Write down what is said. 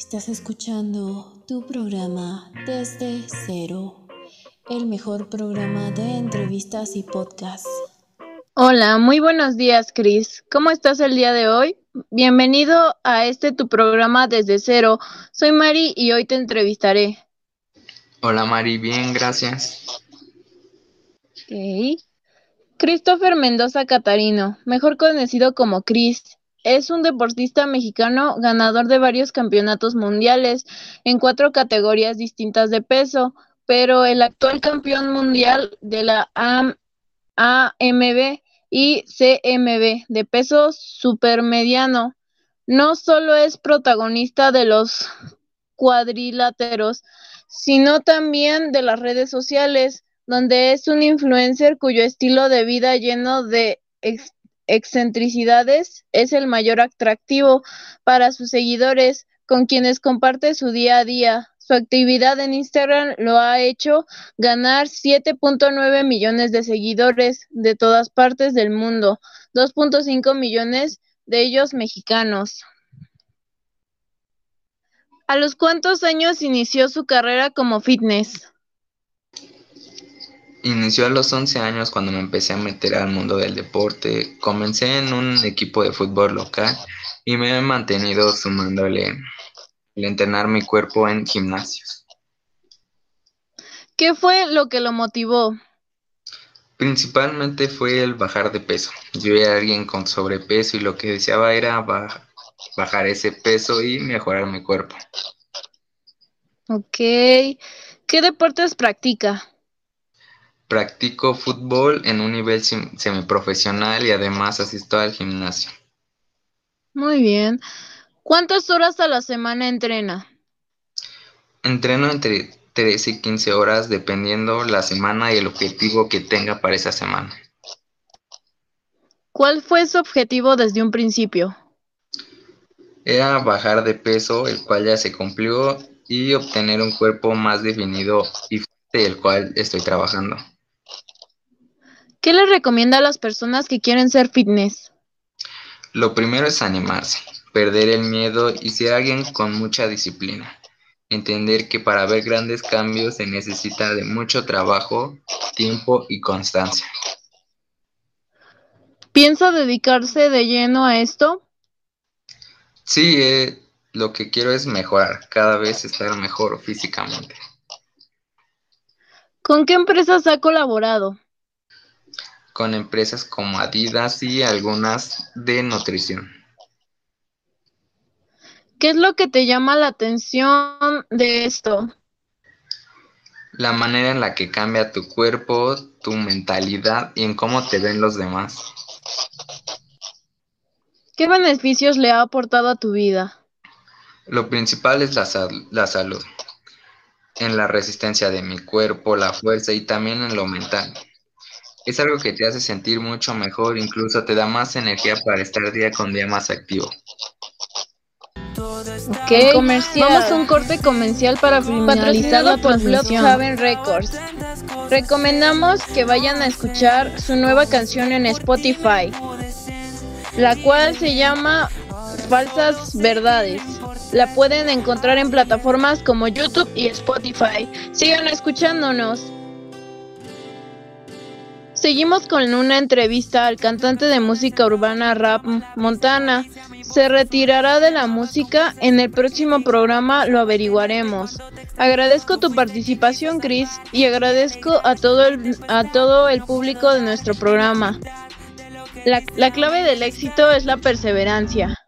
Estás escuchando tu programa Desde Cero, el mejor programa de entrevistas y podcasts. Hola, muy buenos días, Chris. ¿Cómo estás el día de hoy? Bienvenido a este tu programa Desde Cero. Soy Mari y hoy te entrevistaré. Hola Mari, bien, gracias. Ok. Christopher Mendoza Catarino, mejor conocido como Chris, es un deportista mexicano ganador de varios campeonatos mundiales en cuatro categorías distintas de peso, pero el actual campeón mundial de la AMB y CMB de peso supermediano no solo es protagonista de los cuadriláteros, sino también de las redes sociales, donde es un influencer cuyo estilo de vida lleno de excentricidades es el mayor atractivo para sus seguidores, con quienes comparte su día a día. Su actividad en Instagram lo ha hecho ganar 7.9 millones de seguidores de todas partes del mundo, 2.5 millones de ellos mexicanos. ¿A los cuántos años inició su carrera como fitness? Inició a los 11 años cuando me empecé a meter al mundo del deporte. Comencé en un equipo de fútbol local y me he mantenido sumándole el entrenar mi cuerpo en gimnasios. ¿Qué fue lo que lo motivó? Principalmente fue el bajar de peso. Yo era alguien con sobrepeso y lo que deseaba era bajar ese peso y mejorar mi cuerpo. Ok. ¿Qué deportes practica? Practico fútbol en un nivel semiprofesional y además asisto al gimnasio. Muy bien. ¿Cuántas horas a la semana entrena? Entreno entre 13 y 15 horas dependiendo la semana y el objetivo que tenga para esa semana. ¿Cuál fue su objetivo desde un principio? Era bajar de peso, el cual ya se cumplió, y obtener un cuerpo más definido y fuerte, el cual estoy trabajando. ¿Qué le recomienda a las personas que quieren ser fitness? Lo primero es animarse, perder el miedo y ser alguien con mucha disciplina. Entender que para ver grandes cambios se necesita de mucho trabajo, tiempo y constancia. ¿Piensa dedicarse de lleno a esto? Sí, eh, lo que quiero es mejorar, cada vez estar mejor físicamente. ¿Con qué empresas ha colaborado? Con empresas como Adidas y algunas de nutrición. ¿Qué es lo que te llama la atención de esto? La manera en la que cambia tu cuerpo, tu mentalidad y en cómo te ven los demás. ¿Qué beneficios le ha aportado a tu vida? Lo principal es la, la salud, en la resistencia de mi cuerpo, la fuerza y también en lo mental. Es algo que te hace sentir mucho mejor, incluso te da más energía para estar día con día más activo. Ok, vamos a un corte comercial para finalizar la transmisión. Haven Records. Recomendamos que vayan a escuchar su nueva canción en Spotify, la cual se llama Falsas Verdades. La pueden encontrar en plataformas como YouTube y Spotify. Sigan escuchándonos. Seguimos con una entrevista al cantante de música urbana rap Montana. Se retirará de la música, en el próximo programa lo averiguaremos. Agradezco tu participación, Chris, y agradezco a todo el, a todo el público de nuestro programa. La, la clave del éxito es la perseverancia.